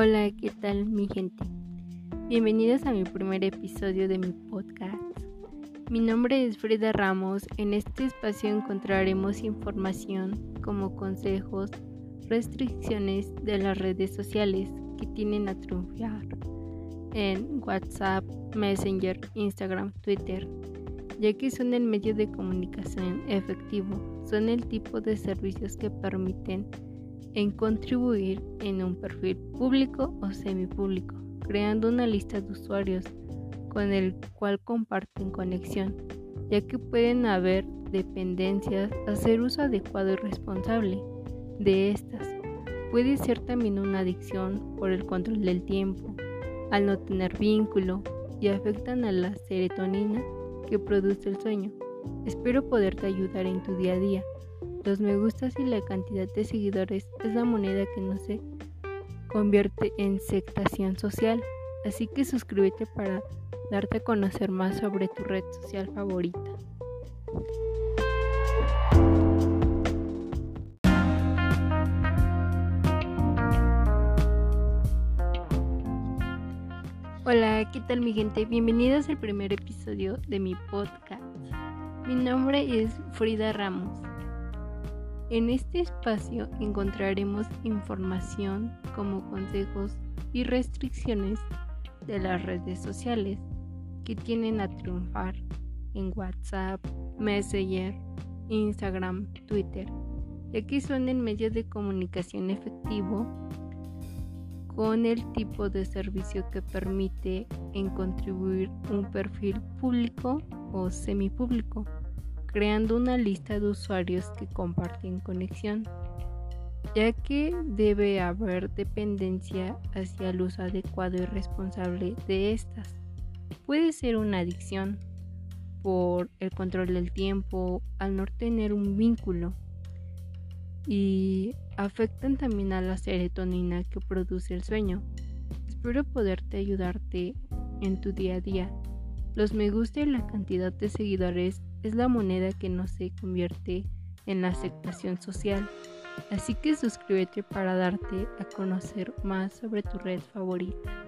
Hola, ¿qué tal mi gente? Bienvenidos a mi primer episodio de mi podcast. Mi nombre es Frida Ramos. En este espacio encontraremos información como consejos, restricciones de las redes sociales que tienen a triunfar en WhatsApp, Messenger, Instagram, Twitter, ya que son el medio de comunicación efectivo, son el tipo de servicios que permiten en contribuir en un perfil público o semipúblico, creando una lista de usuarios con el cual comparten conexión, ya que pueden haber dependencias, hacer uso adecuado y responsable de estas. Puede ser también una adicción por el control del tiempo, al no tener vínculo y afectan a la serotonina que produce el sueño. Espero poderte ayudar en tu día a día. Los me gustas y la cantidad de seguidores es la moneda que no se convierte en sectación social. Así que suscríbete para darte a conocer más sobre tu red social favorita. Hola, ¿qué tal mi gente? Bienvenidos al primer episodio de mi podcast. Mi nombre es Frida Ramos. En este espacio encontraremos información como consejos y restricciones de las redes sociales que tienen a triunfar en WhatsApp, Messenger, Instagram, Twitter, ya que son el medio de comunicación efectivo con el tipo de servicio que permite en contribuir un perfil público o semipúblico, creando una lista de usuarios que comparten conexión, ya que debe haber dependencia hacia el uso adecuado y responsable de estas. Puede ser una adicción por el control del tiempo, al no tener un vínculo y afectan también a la serotonina que produce el sueño. Espero poderte ayudarte en tu día a día. Los me gusta y la cantidad de seguidores es la moneda que no se convierte en la aceptación social. Así que suscríbete para darte a conocer más sobre tu red favorita.